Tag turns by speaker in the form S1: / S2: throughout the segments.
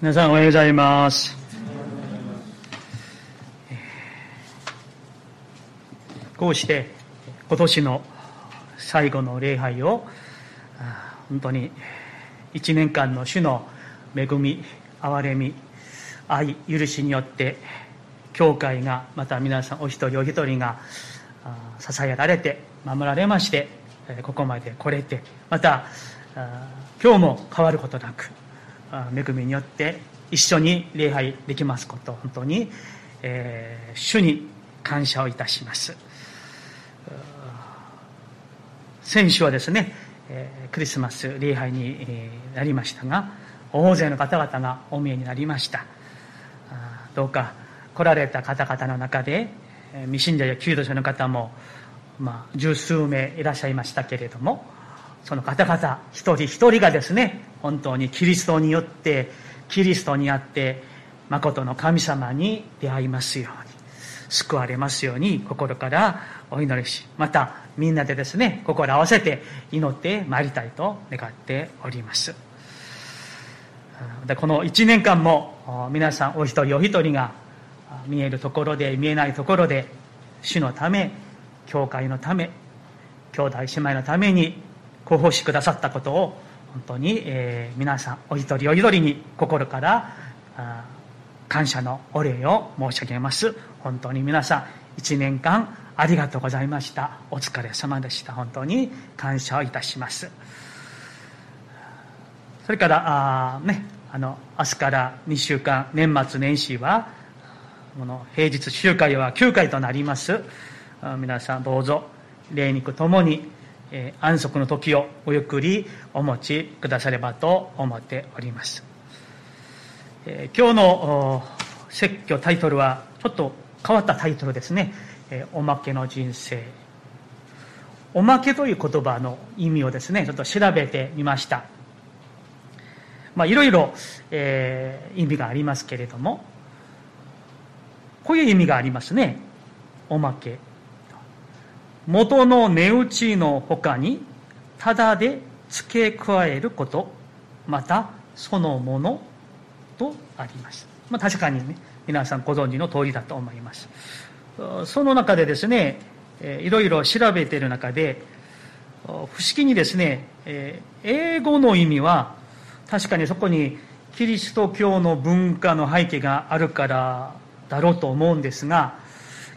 S1: 皆さんおはようございます。こうして今年の最後の礼拝を本当に一年間の主の恵み、憐れみ、愛、許しによって教会がまた皆さんお一人お一人が支えられて守られましてここまで来れてまた今日も変わることなく恵みによって一緒に礼拝できますこと本当に、えー主に感謝をいたします。先週はですね、えークリスマス礼拝になりましたが大勢の方々がお見えになりました。どうか来られた方々の中でえ未信者や求道者の方も、まあ、十数名いらっしゃいましたけれどもその方々一人一人がですね本当にキリストによってキリストにあって誠の神様に出会いますように救われますように心からお祈りしまたみんなでですね心合わせて祈ってまいりたいと願っております。この1年間も皆さんお一人お一人が見えるところで見えないところで主のため教会のため兄弟姉妹のためにご奉仕くださったことを本当に、えー皆さんお一人お一人に心からあ感謝のお礼を申し上げます。本当に皆さん1年間ありがとうございました。お疲れ様でした。本当に感謝をいたします。それからあねあの明日から2週間年末年始はこの平日集会は9回となります。皆さんどうぞ霊肉ともに、えー安息の時をおゆっくりお持ちくださればと思っております、えー今日の説教タイトルはちょっと変わったタイトルですね「えーおまけの人生」おまけという言葉の意味をですねちょっと調べてみました。まあいろいろ、えー意味がありますけれどもこういう意味がありますね。おまけ。元の値打ちの他にただで付け加えることまたそのものとあります、まあ、確かにね皆さんご存知の通りだと思います。その中でですねいろいろ調べている中で不思議にですね英語の意味は確かにそこにキリスト教の文化の背景があるからだろうと思うんですが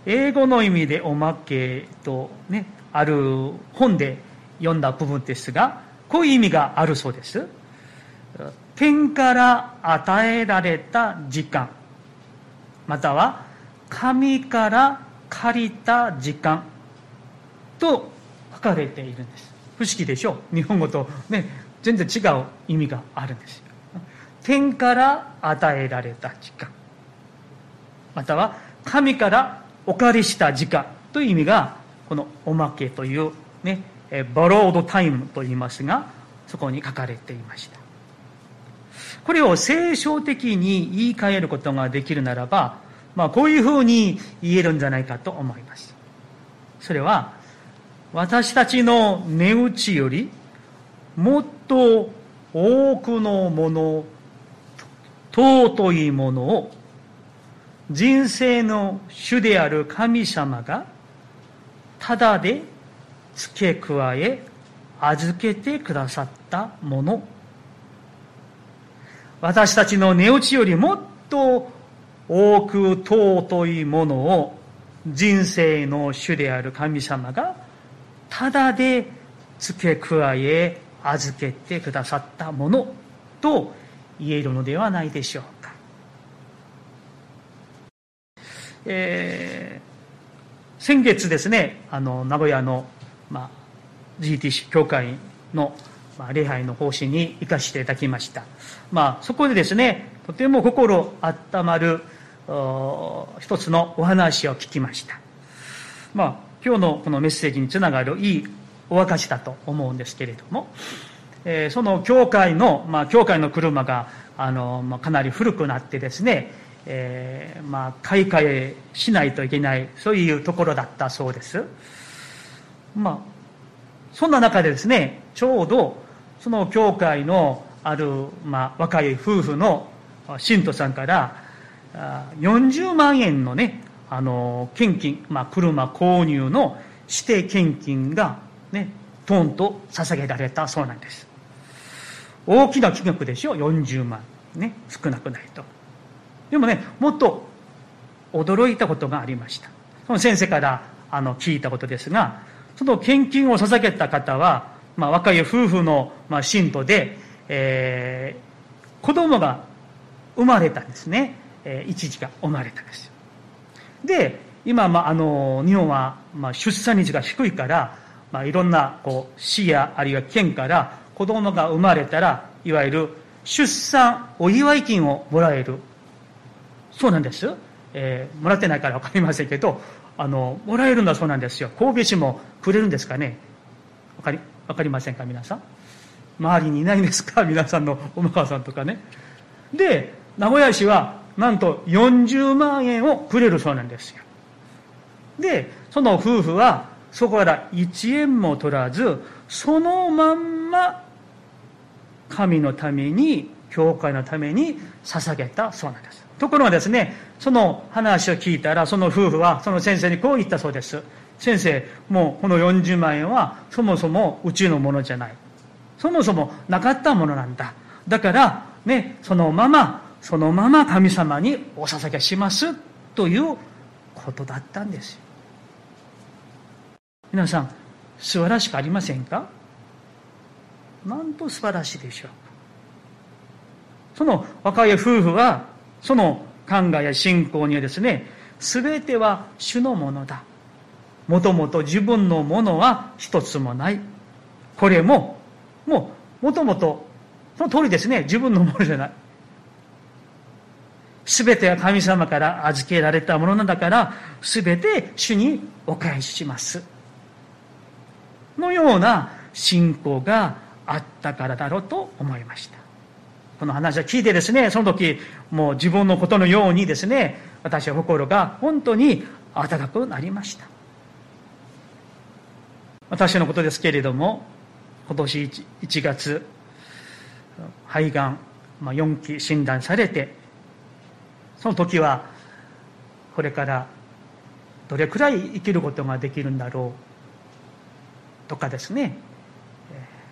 S1: 英語の意味でおまけとねある本で読んだ部分ですがこういう意味があるそうです。天から与えられた時間。または神から借りた時間。と書かれているんです。不思議でしょう。日本語とね全然違う意味があるんです。よ天から与えられた時間。または神からお借りした時間という意味がこのおまけというねバロードタイムと言いますがそこに書かれていました。これを聖書的に言い換えることができるならば、まあ、こういうふうに言えるんじゃないかと思います。それは私たちの値打ちよりもっと多くのもの尊いものを人生の主である神様がただで付け加え預けてくださったもの。私たちの値打ちよりもっと多く尊いものを人生の主である神様がただで付け加え預けてくださったものと言えるのではないでしょうか、えー先月ですねあの名古屋の、まあ、GTC 教会の、まあ、礼拝の奉仕に行かせていただきました、まあ、そこでですねとても心温まる一つのお話を聞きました。まあ今日のこのメッセージにつながるいいお証だと思うんですけれども、えーその教会の、まあ、教会の車があの、まあ、かなり古くなってですね、えーまあ、買い替えしないといけないそういうところだったそうです。まあそんな中でですねちょうどその教会のある、まあ、若い夫婦の信徒さんから40万円のねあの献金、まあ、車購入の指定献金がねトンと捧げられたそうなんです。大きな金額でしょ40万。ね少なくないと。でもねもっと驚いたことがありました。その先生からあの聞いたことですがその献金を捧げた方は、まあ、若い夫婦の、まあ、信徒で、えー、子供が生まれたんですね、えー、一時が生まれたんですで今、まあ、あの日本は、まあ、出産率が低いから、まあ、いろんなこう市やあるいは県から子供が生まれたらいわゆる出産お祝い金をもらえるそうなんです、えー、もらってないから分かりませんけどあのもらえるんだそうなんですよ。神戸市もくれるんですかね。分かり分かりませんか？皆さん。周りにいないんですか？皆さんのお母さんとかね。で名古屋市はなんと40万円をくれるそうなんですよ。でその夫婦はそこから1円も取らずそのまんま神のために教会のために捧げたそうなんです。ところがですねその話を聞いたらその夫婦はその先生にこう言ったそうです。先生もうこの40万円はそもそもうちのものじゃない。そもそもなかったものなんだ。だからねそのままそのまま神様にお捧げします。ということだったんです皆さん素晴らしくありませんか？なんと素晴らしいでしょう。その若い夫婦はその考えや信仰にはですね全ては主のものだ。もともと自分のものは一つもない。これももうもともとその通りですね。自分のものじゃない。全ては神様から預けられたものなんだから全て主にお返しします。のような信仰があったからだろうと思いました。この話を聞いてですねその時もう自分のことのようにですね私は心が本当に温かくなりました。私のことですけれども今年 1, 1月肺がん、まあ、4期診断されてその時はこれからどれくらい生きることができるんだろうとかですね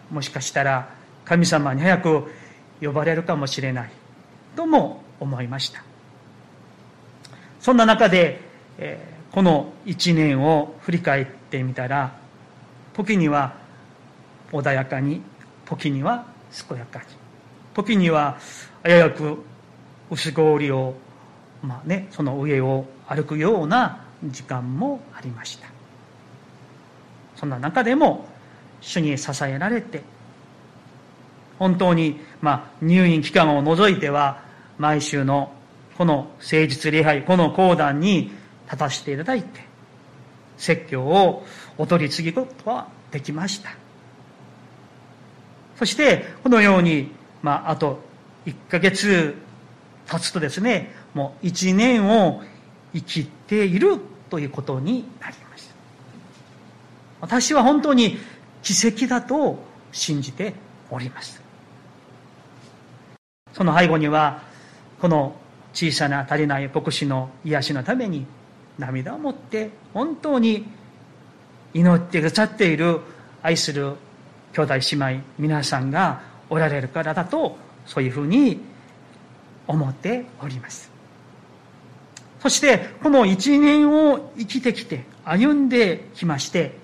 S1: もしかしたら神様に早く呼ばれるかもしれない。とも思いました。そんな中でこの1年を振り返ってみたら時には穏やかに時には健やかに時にはあややく薄氷を、まあね、その上を歩くような時間もありました。そんな中でも主に支えられて本当に、まあ、入院期間を除いては毎週のこの誠実礼拝この講談に立たせていただいて説教をお取り次ぐことはできました。そしてこのように、まあ、あと1ヶ月経つとですねもう1年を生きているということになります。私は本当に奇跡だと信じております。その背後にはこの小さな足りない牧師の癒しのために涙を持って本当に祈ってくださっている愛する兄弟姉妹皆さんがおられるからだとそういうふうに思っております。そしてこの一年を生きてきて歩んできまして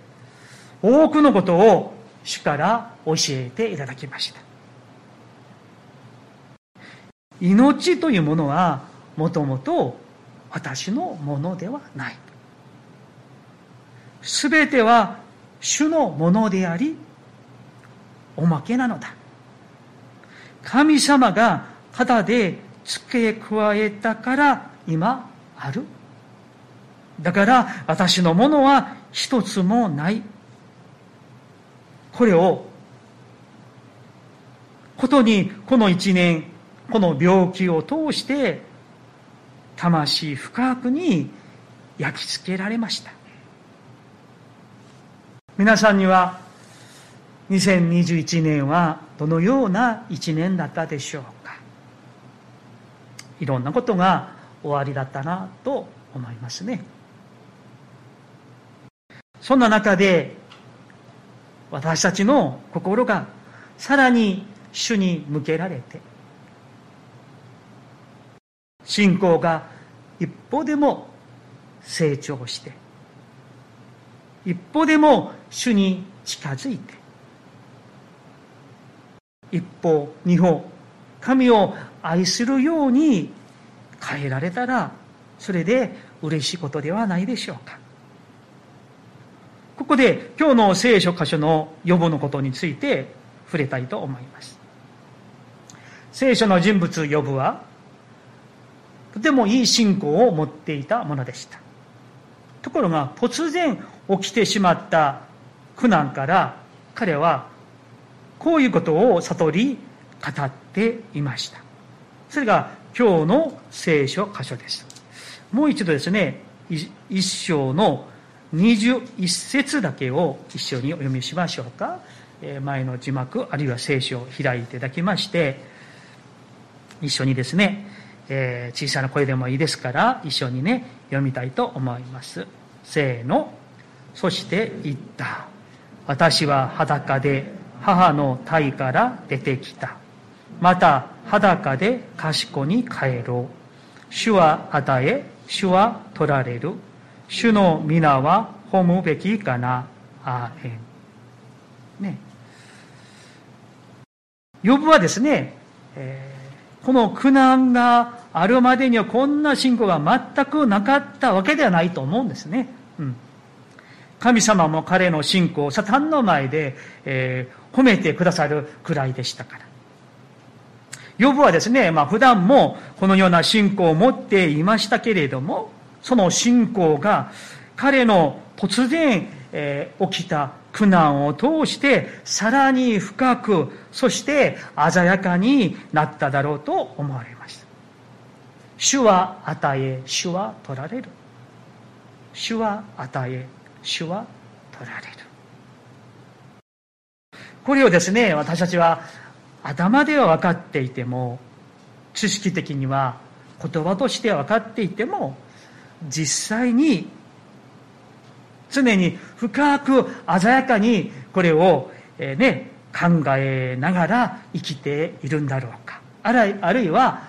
S1: 多くのことを主から教えていただきました。命というものはもともと私のものではない。すべては主のものでありおまけなのだ。神様が肩で付け加えたから今ある。だから私のものは一つもない。これをことにこの一年この病気を通して魂深くに焼き付けられました。皆さんには2021年はどのような一年だったでしょうか。いろんなことが終わりだったなと思いますね。そんな中で私たちの心がさらに主に向けられて信仰が一歩でも成長して一歩でも主に近づいて一歩二歩神を愛するように変えられたらそれで嬉しいことではないでしょうか。ここで今日の聖書箇所の予防のことについて触れたいと思います。聖書の人物予防はとてもいい信仰を持っていたものでした。ところが突然起きてしまった苦難から彼はこういうことを悟り語っていました。それが今日の聖書箇所です。もう一度ですね一章の21節だけを一緒にお読みしましょうか。前の字幕あるいは聖書を開いていただきまして一緒にですね、えー、小さな声でもいいですから一緒にね読みたいと思います。せーの。そして言った。私は裸で母の体から出てきた。また裸で賢に帰ろう。主は与え主は取られる。主の皆は褒むべきかな。あーへんね。呼ぶはですね、えー、この苦難があるまでにはこんな信仰が全くなかったわけではないと思うんですね。うん、神様も彼の信仰をサタンの前で、えー、褒めてくださるくらいでしたから。ヨブはですね、まあ普段もこのような信仰を持っていましたけれども、その信仰が彼の突然、え、起きた苦難を通してさらに深く、そして鮮やかになっただろうと思われました。主は与え、主は取られる。主は与え、主は取られる。これをですね、私たちは頭では分かっていても知識的には言葉として分かっていても実際に常に深く鮮やかにこれを、えね、考えながら生きているんだろうか。あるいは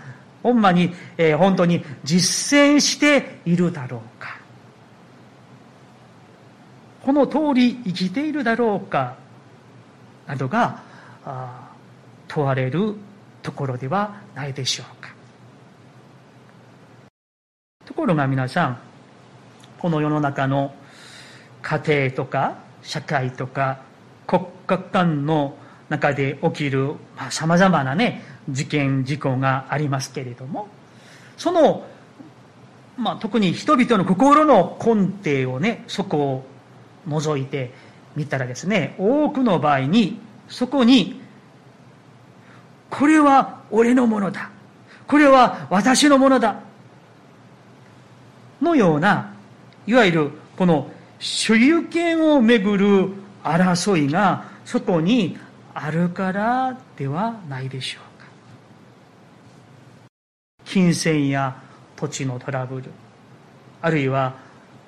S1: ほんまに、えー、本当に実践しているだろうか。この通り生きているだろうかなどがあ問われるところではないでしょうか。ところが皆さんこの世の中の家庭とか社会とか国家間の中で起きるさまざ、まなね事件事故がありますけれどもその、まあ、特に人々の心の根底をねそこを覗いてみたらですね多くの場合にそこにこれは俺のものだこれは私のものだのようないわゆるこの所有権をめぐる争いがそこにあるからではないでしょうか。金銭や土地のトラブルあるいは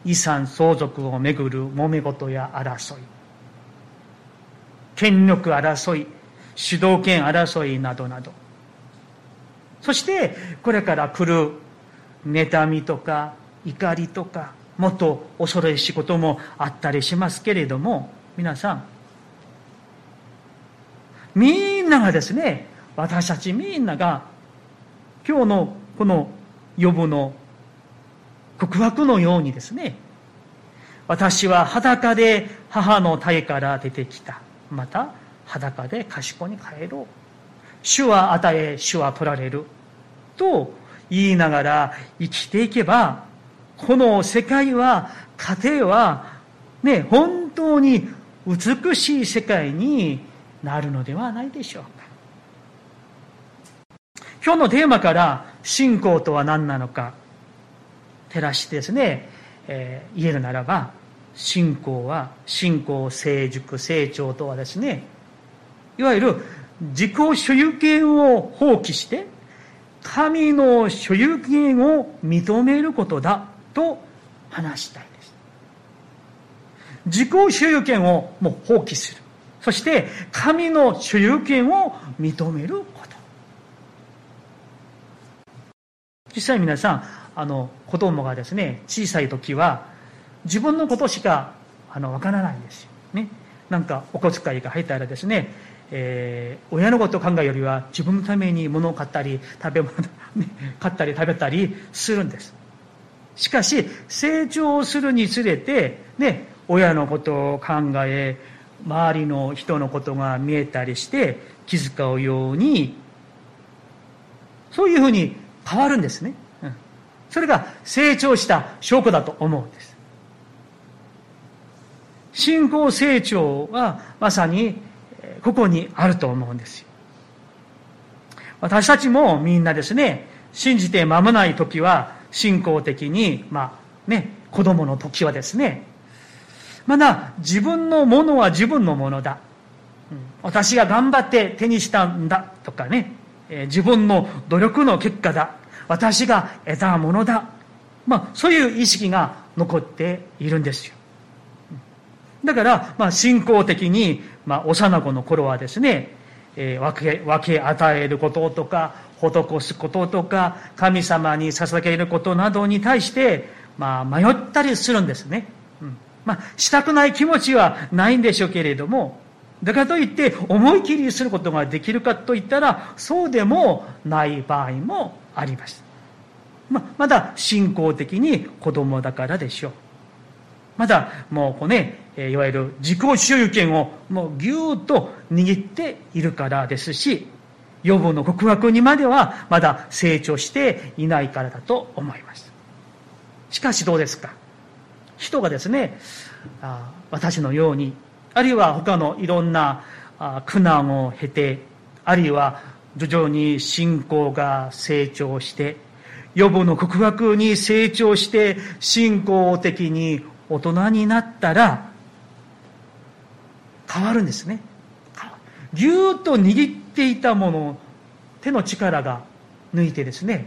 S1: 遺産相続をめぐる揉め事や争い権力争い主導権争いなどなど。そしてこれから来る妬みとか怒りとかもっと恐ろしいこともあったりしますけれども皆さんみんながですね私たちみんなが今日のこの予部の告白のようにですね私は裸で母の体から出てきた。また裸で賢に帰ろう。主は与え主は取られる。と言いながら生きていけばこの世界は家庭はね本当に美しい世界になるのではないでしょうか。今日のテーマから信仰とは何なのか照らしてですね、えー、言えるならば信仰は信仰成熟成長とはですねいわゆる自己所有権を放棄して神の所有権を認めることだ。と話したいです。自己所有権をもう放棄する。そして神の所有権を認めること。実際皆さん、あの、子供がですね、小さい時は自分のことしかあのわからないんですよ。ね。なんかお小遣いが入ったらですね、えー、親のことを考えるよりは自分のために物を買ったり食べ物、ね、買ったり食べたりするんですしかし成長するにつれて、ね、親のことを考え周りの人のことが見えたりして気遣うようにそういうふうに変わるんですね、うん、それが成長した証拠だと思うんです。信仰成長はまさにここにあると思うんですよ。私たちもみんなですね、信じて間もない時は信仰的に、まあね、子供の時はですね、まだ自分のものは自分のものだ。私が頑張って手にしたんだとかね、自分の努力の結果だ。私が得たものだ。まあ、そういう意識が残っているんですよ。だから、まあ、信仰的に、まあ、幼子の頃はですね、え、分け、分け与えることとか、施すこととか、神様に捧げることなどに対して、まあ、迷ったりするんですね。うん。まあ、したくない気持ちはないんでしょうけれども、だからといって、思い切りすることができるかといったら、そうでもない場合もあります。まあ、まだ信仰的に子供だからでしょう。まだもうこうね、いわゆる自己所有権をもうぎゅーっと握っているからですし、予防の告白にまではまだ成長していないからだと思います。しかしどうですか？人がですね、あ私のように、あるいは他のいろんな苦難を経て、あるいは徐々に信仰が成長して、予防の告白に成長して、信仰的に大人になったら変わるんですね。ぎゅーっと握っていたもの手の力が抜いてですね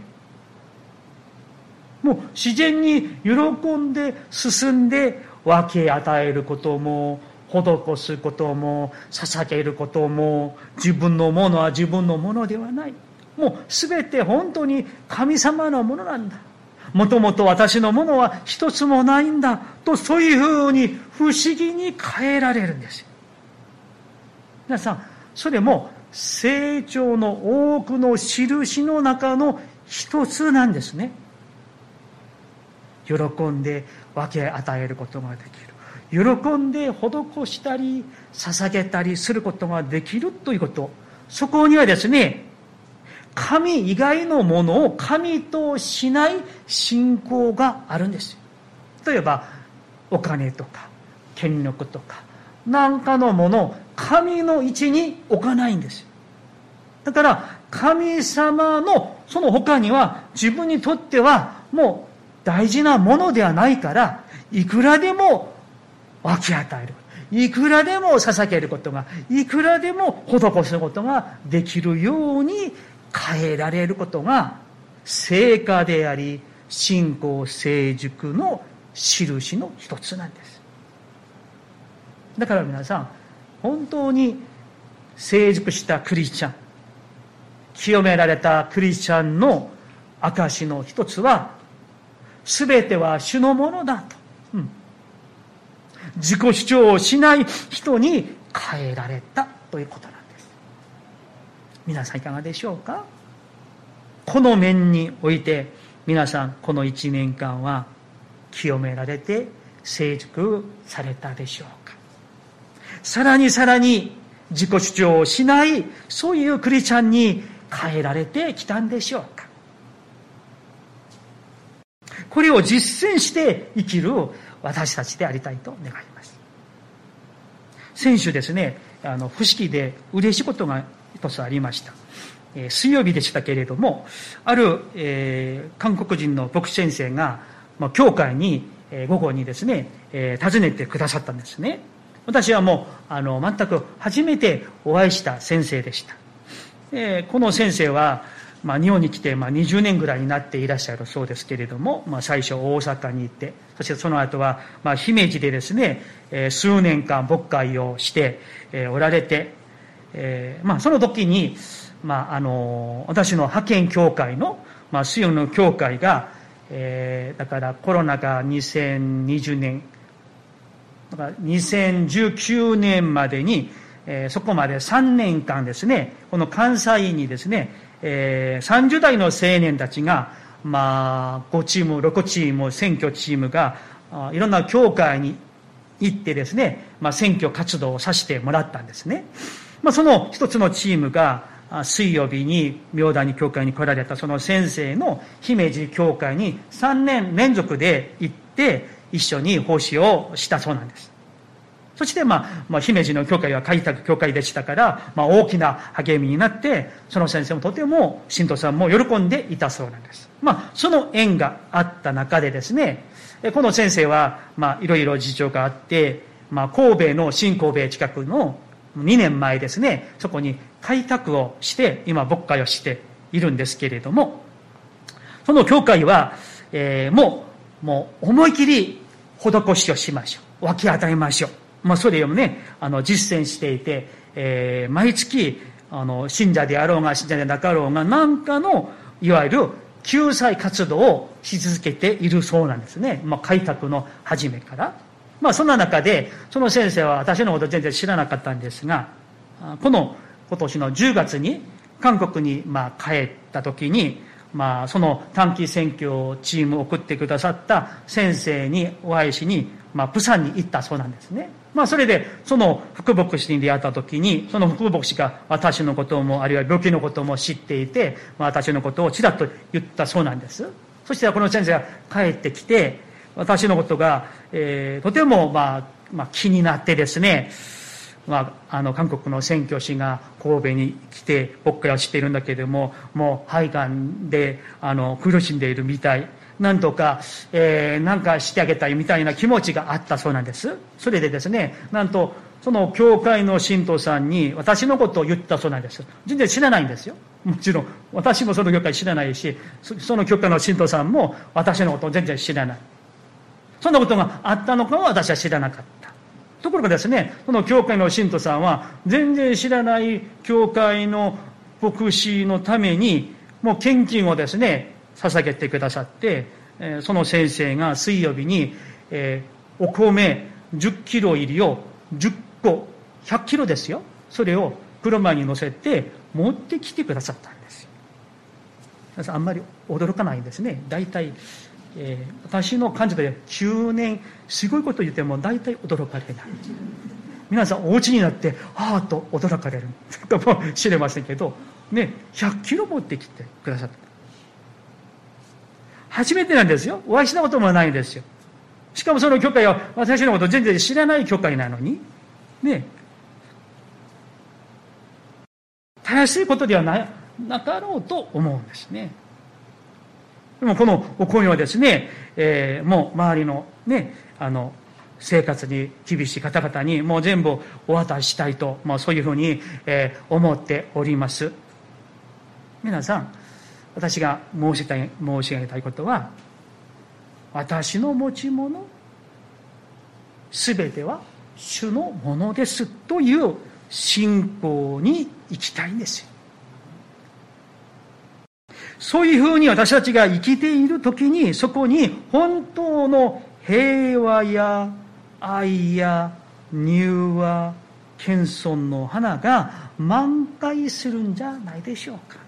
S1: もう自然に喜んで進んで分け与えることも施すことも捧げることも自分のものは自分のものではない。もう全て本当に神様のものなんだ。もともと私のものは一つもないんだとそういうふうに不思議に変えられるんです。皆さんそれも成長の多くの印の中の一つなんですね。喜んで分け与えることができる。喜んで施したり捧げたりすることができるということ。そこにはですね神以外のものを神としない信仰があるんです例えばお金とか権力とか何かのもの神の位置に置かないんですだから神様のその他には自分にとってはもう大事なものではないからいくらでも分け与える。いくらでも捧げることがいくらでも施すことができるように変えられることが成果であり信仰成熟の印の一つなんです。だから皆さん本当に成熟したクリスチャン清められたクリスチャンの証の一つは全ては主のものだと、うん、自己主張をしない人に変えられたということなんです。皆さんいかがでしょうか？この面において皆さんこの1年間は清められて成熟されたでしょうか？さらにさらに自己主張をしないそういうクリスチャンに変えられてきたんでしょうか。これを実践して生きる私たちでありたいと願います。先週ですねあの不思議で嬉しいことが一つありました。え水曜日でしたけれども、ある、えー、韓国人の牧師先生が、まあ、教会に、えー、午後にですね、えー、訪ねてくださったんですね。私はもう、あの、全く初めてお会いした先生でした。え、この先生は、まあ、日本に来てまあ20年ぐらいになっていらっしゃるそうですけれども、まあ、最初大阪に行ってそしてその後はまあ姫路でですね、えー、数年間牧会をして、えー、おられて、えーまあ、その時に、まあ、あの私の派遣教会の、まあ、水曜の教会が、えー、だからコロナが2020年だから2019年までに、えー、そこまで3年間ですねこの関西にですねえー、30代の青年たちが、まあ、5チーム、6チーム、選挙チームが、あいろんな教会に行ってですね、まあ、選挙活動をさせてもらったんですね。まあ、その一つのチームが、水曜日に明大に教会に来られたその先生の姫路教会に3年連続で行って一緒に奉仕をしたそうなんです。そして、まあ、まあ、姫路の教会は開拓教会でしたから、まあ、大きな励みになって、その先生もとても、信徒さんも喜んでいたそうなんです。まあ、その縁があった中でですね、この先生は、まあ、いろいろ事情があって、まあ、神戸の新神戸近くの2年前ですね、そこに開拓をして、今、牧会をしているんですけれども、その教会は、えー、もう、もう思い切り施しをしましょう。分け与えましょう。まあ、それをね、あの、実践していて、えー、毎月、あの、信者であろうが、信者でなかろうが、何かの、いわゆる、救済活動をし続けているそうなんですね。まあ、開拓の初めから。まあ、そんな中で、その先生は私のこと全然知らなかったんですが、この今年の10月に、韓国に、まあ、帰った時に、まあ、その短期選挙チームを送ってくださった先生にお会いしに、まあ、プサンに行ったそうなんですね。まあ、それで、その副牧師に出会った時に、その副牧師が私のことも、あるいは病気のことも知っていて、まあ、私のことをちらっと言ったそうなんです。そしてこの先生が帰ってきて、私のことが、えー、とても、まあ、まあ、気になってですね、まあ、あの、韓国の宣教師が神戸に来て、牧会をしているんだけれども、もう肺がんで、あの、苦しんでいるみたい。なんとか、えー、なんかしてあげたいみたいな気持ちがあったそうなんです。それでですね、なんと、その教会の信徒さんに私のことを言ったそうなんです。全然知らないんですよ。もちろん、私もその教会知らないし、その教会の信徒さんも私のことを全然知らない。そんなことがあったのかは私は知らなかった。ところがですね、その教会の信徒さんは、全然知らない教会の牧師のために、もう献金をですね、捧げてくださって、その先生が水曜日に、お米10キロ入りを10個、100キロですよ。それを車に乗せて持ってきてくださったんですよ。あんまり驚かないんですね。大体、えー、私の感じで9年、すごいこと言っても大体驚かれない。皆さんお家になって、ああと驚かれるかもしれませんけど、ね、100キロ持ってきてくださった。初めてなんですよ。お会いしたこともないんですよ。しかもその教会は私のこと全然知らない教会なのに、ね。たやすいことではななかろうと思うんですね。でもこのお声はですね、えー、もう周りのね、あの、生活に厳しい方々にもう全部お渡ししたいと、まあ、そういうふうに、えー、思っております。皆さん、私が申したい申し上げたいことは私の持ち物すべては主のものですという信仰に行きたいんですよそういうふうに私たちが生きている時にそこに本当の平和や愛や柔和謙遜の花が満開するんじゃないでしょうか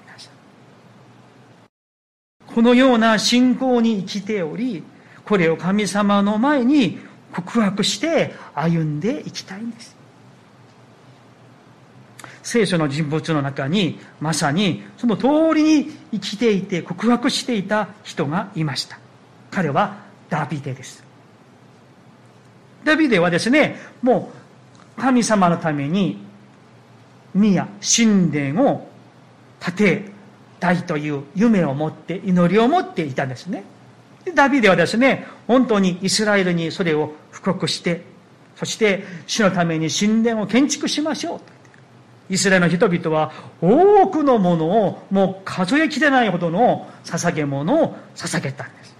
S1: このような信仰に生きており、これを神様の前に告白して歩んでいきたいんです。聖書の人物の中に、まさにその通りに生きていて告白していた人がいました。彼はダビデです。ダビデはですね、もう神様のために宮、神殿を建て、たいという夢を持って祈りを持っていたんですねダビデはですね本当にイスラエルにそれを布告してそして主のために神殿を建築しましょうイスラエルの人々は多くのものをもう数えきれないほどの捧げ物を捧げたんです。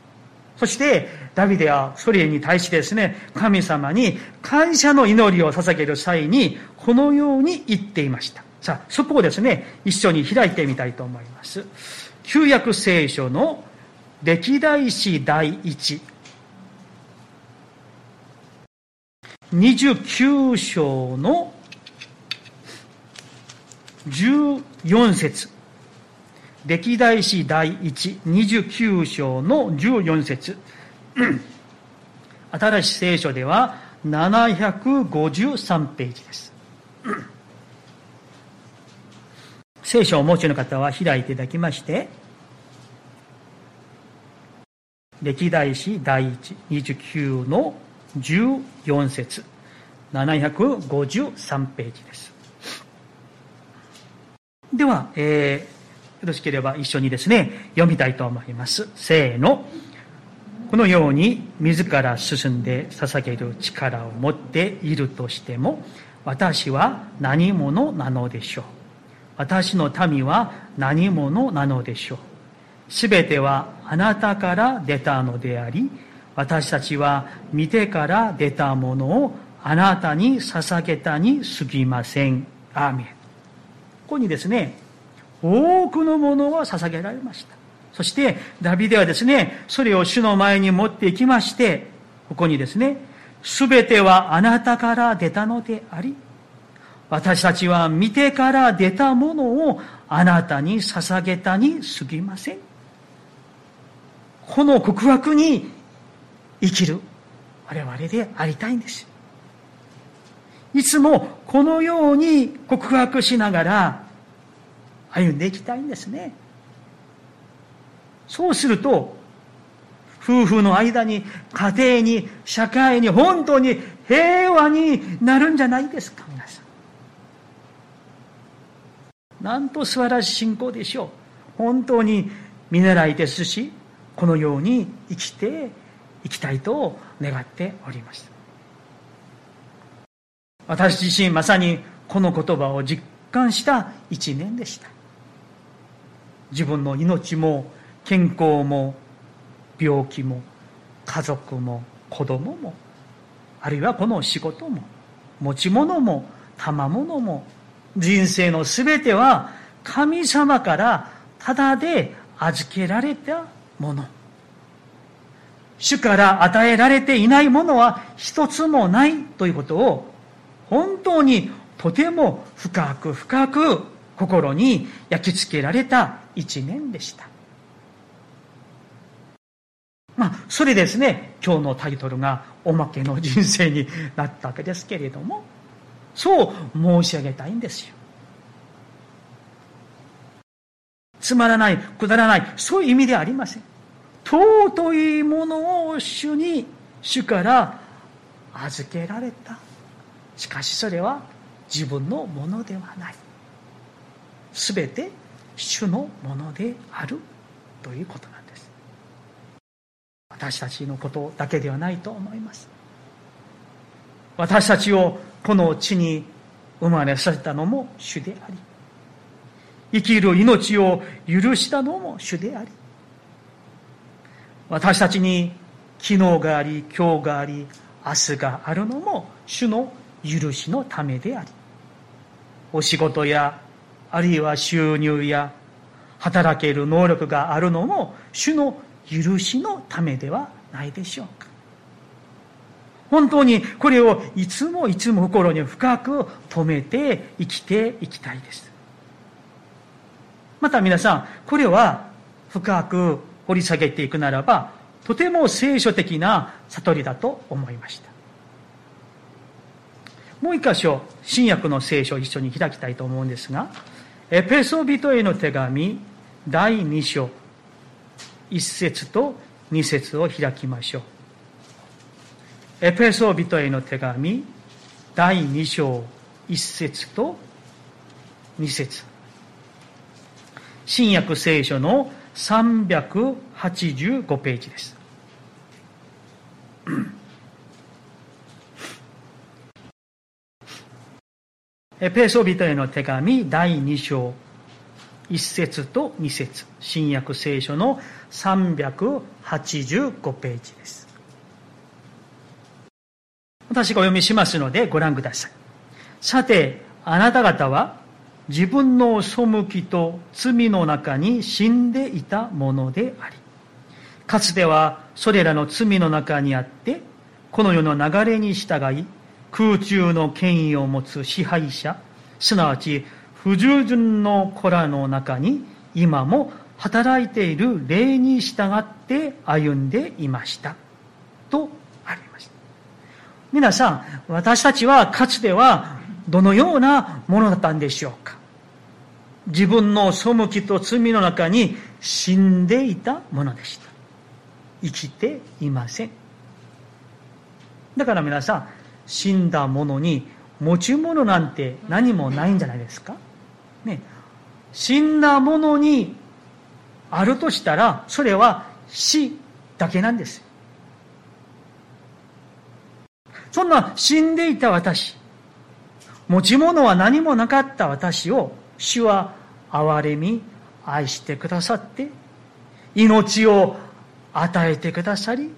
S1: そして、ダビデはそれに対してですね、神様に感謝の祈りを捧げる際に、このように言っていました。さあ、そこをですね、一緒に開いてみたいと思います。旧約聖書の歴代史第一。29章の14節。歴代史第一29章の14節。新しい聖書では753ページです。聖書をお持ちの方は開いていただきまして歴代史第一29の14節。753ページです。では、えー、よろしければ一緒にですね、読みたいと思います。せーの。このように自ら進んで捧げる力を持っているとしても、私は何者なのでしょう。私の民は何者なのでしょう。すべてはあなたから出たのであり、私たちは見てから出たものをあなたに捧げたに過ぎません。アーメン。ここにですね、多くのものは捧げられました。そして、ダビデはですね、それを主の前に持っていきまして、ここにですね、すべてはあなたから出たのであり、私たちは見てから出たものをあなたに捧げたに過ぎません。この告白に生きる我々でありたいんです。いつもこのように告白しながら歩んでいきたいんですね。そうすると、夫婦の間に、家庭に、社会に、本当に平和になるんじゃないですか、皆さん。なんと素晴らしい信仰でしょう。本当に見習いですし、このように生きていきたいと願っております。私自身まさにこの言葉を実感した一年でした。自分の命も健康も病気も家族も子供もあるいはこの仕事も持ち物も賜物も人生の全ては神様からただで預けられたもの。主から与えられていないものは一つもないということを本当にとても深く深く心に焼き付けられた一年でした。まあ、それですね、今日のタイトルがおまけの人生になったわけですけれども、そう申し上げたいんですよ。つまらない、くだらない、そういう意味ではありません。尊いものを主に、主から預けられた。しかしそれは自分のものではない。全て主のものであるということなんです。私たちのことだけではないと思います。私たちをこの地に生まれさせたのも主であり生きる命を許したのも主であり私たちに昨日があり今日があり明日があるのも主の許しのためでありお仕事やあるいは収入や働ける能力があるのも主の許しのためではないでしょうか。本当にこれをいつもいつも心に深く留めて生きていきたいです。また皆さんこれは深く掘り下げていくならばとても聖書的な悟りだと思いました。もう一箇所、新約の聖書を一緒に開きたいと思うんですが、エペソビトへの手紙、第2章、1節と2節を開きましょう。エペソビトへの手紙、第2章、1節と2節新約聖書の385ページです。エペソビトへの手紙第2章1節と2節新約聖書の385ページです。私がお読みしますのでご覧ください。さてあなた方は自分の背きと罪の中に死んでいたものでありかつてはそれらの罪の中にあってこの世の流れに従い空中の権威を持つ支配者すなわち不従順の子らの中に今も働いている霊に従って歩んでいました。とありました。皆さん私たちはかつてはどのようなものだったんでしょうか。自分の背きと罪の中に死んでいたものでした。生きていません。だから皆さん死んだ者に持ち物なんて何もないんじゃないですか？ね。死んだ者にあるとしたらそれは死だけなんです。そんな死んでいた私持ち物は何もなかった私を主は憐れみ愛してくださって命を与えてくださり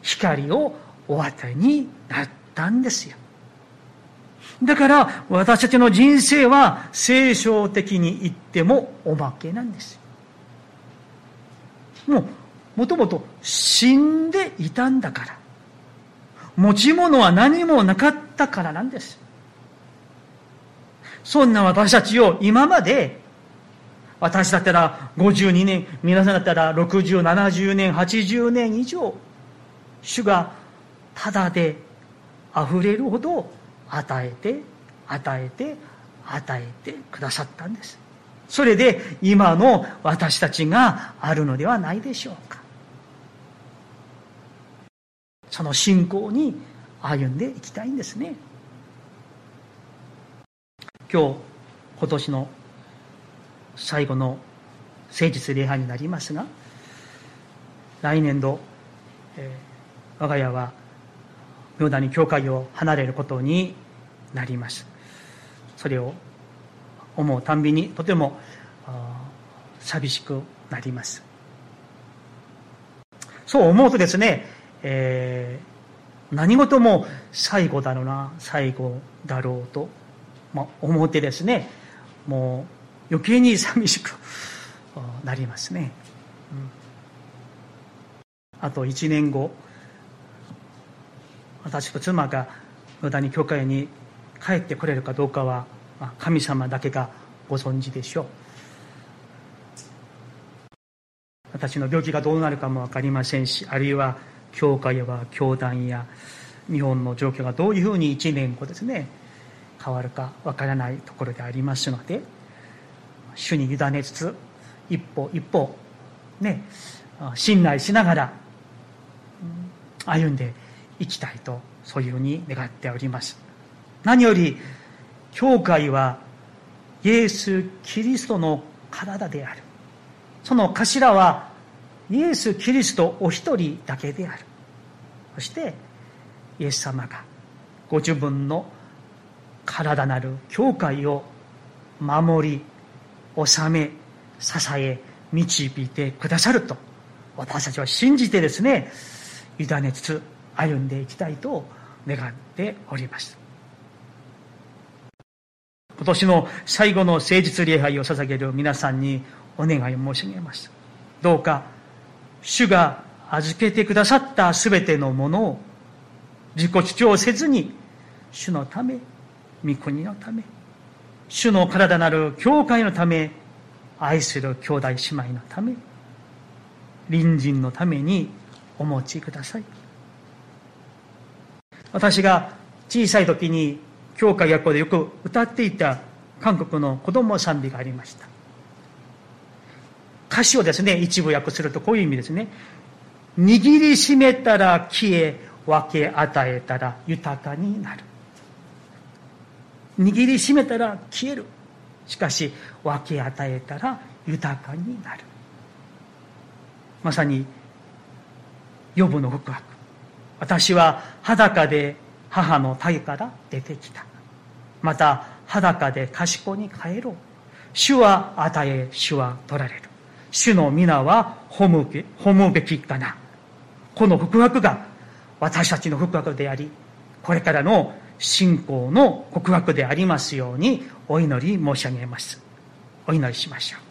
S1: 光をお与えになった。たんですよ。だから私たちの人生は聖書的に言ってもおまけなんですもうもともと死んでいたんだから。持ち物は何もなかったからなんです。そんな私たちを今まで私だったら52年皆さんだったら6070年80年以上主がただで溢れるほど与えて与えて与えてくださったんです。それで今の私たちがあるのではないでしょうか。その信仰に歩んでいきたいんですね。今日今年の最後の誠実礼拝になりますが来年度、えー、我が家は妙だに教会を離れることになりますそれを思うたんびにとても寂しくなります。そう思うとですね、えー、何事も最後だろうな最後だろうと、まあ、思ってですねもう余計に寂しくなりますね、うん、あと1年後私と妻が無駄に教会に帰ってこれるかどうかは神様だけがご存知でしょう。私の病気がどうなるかも分かりませんしあるいは教会は教団や日本の状況がどういうふうに1年後ですね変わるか分からないところでありますので主に委ねつつ一歩一歩ね信頼しながら歩んでいきたいとそういうふうに願っております。何より教会はイエス・キリストの体である。その頭はイエス・キリストお一人だけである。そしてイエス様がご自分の体なる教会を守り治め支え導いてくださると私たちは信じてですね委ねつつ歩んでいきたいと願っております。今年の最後の誠実礼拝を捧げる皆さんにお願い申し上げます。どうか主が預けてくださった全てのものを自己主張せずに主のため御国のため主の体なる教会のため愛する兄弟姉妹のため隣人のためにお持ちください。私が小さい時に教会学校でよく歌っていた韓国の子供賛美がありました。歌詞をですね一部訳するとこういう意味ですね。握りしめたら消え分け与えたら豊かになる。握りしめたら消える。しかし分け与えたら豊かになる。まさに予部の告白。私は裸で母の体から出てきたまた裸で賢に帰ろう。主は与え、主は取られる。主の皆は褒むべ褒むべきかな。この福白が私たちの福白であり、これからの信仰の告白でありますようにお祈り申し上げます。お祈りしましょう。